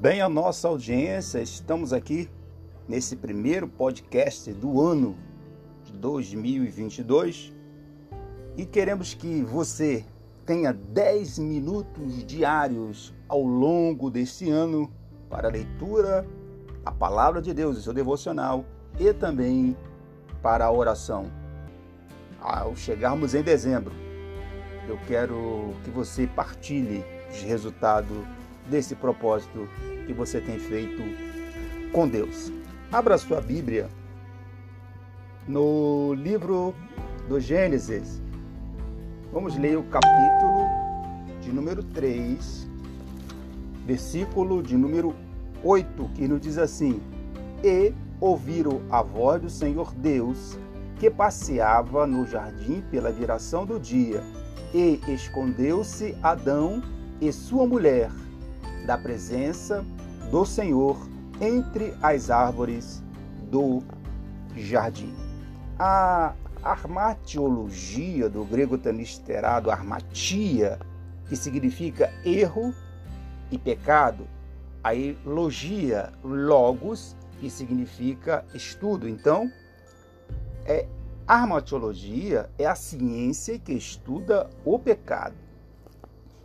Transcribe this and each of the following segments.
bem a nossa audiência? Estamos aqui nesse primeiro podcast do ano de 2022 e queremos que você tenha 10 minutos diários ao longo desse ano para a leitura da palavra de Deus, o seu devocional e também para a oração. Ao chegarmos em dezembro, eu quero que você partilhe os resultados desse propósito que você tem feito com Deus. Abra sua Bíblia no livro do Gênesis. Vamos ler o capítulo de número 3, versículo de número 8, que nos diz assim: E ouviram a voz do Senhor Deus, que passeava no jardim pela viração do dia, e escondeu-se Adão e sua mulher da presença do Senhor entre as árvores do jardim. A armatiologia do grego tanisterado armatia, que significa erro e pecado, a logia logos, que significa estudo. Então, é armatiologia é a ciência que estuda o pecado.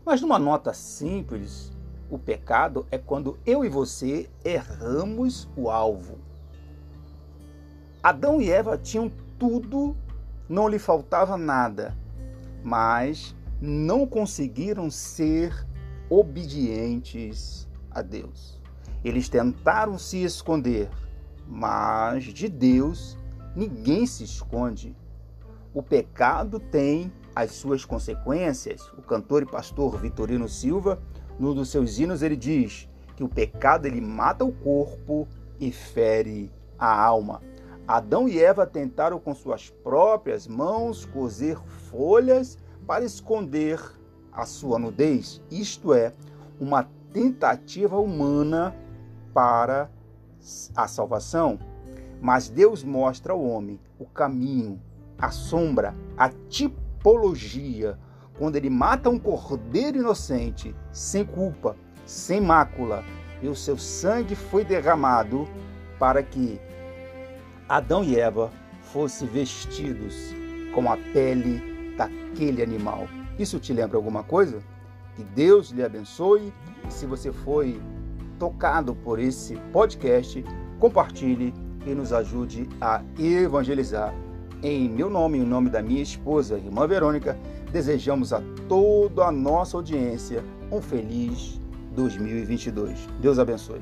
Mas numa nota simples, o pecado é quando eu e você erramos o alvo. Adão e Eva tinham tudo, não lhe faltava nada, mas não conseguiram ser obedientes a Deus. Eles tentaram se esconder, mas de Deus ninguém se esconde. O pecado tem as suas consequências. O cantor e pastor Vitorino Silva num dos seus hinos ele diz que o pecado ele mata o corpo e fere a alma. Adão e Eva tentaram com suas próprias mãos cozer folhas para esconder a sua nudez, isto é, uma tentativa humana para a salvação. Mas Deus mostra ao homem o caminho, a sombra, a tipologia, quando ele mata um cordeiro inocente, sem culpa, sem mácula, e o seu sangue foi derramado para que Adão e Eva fossem vestidos com a pele daquele animal. Isso te lembra alguma coisa? Que Deus lhe abençoe. Se você foi tocado por esse podcast, compartilhe e nos ajude a evangelizar. Em meu nome e em nome da minha esposa, irmã Verônica, desejamos a toda a nossa audiência um feliz 2022. Deus abençoe.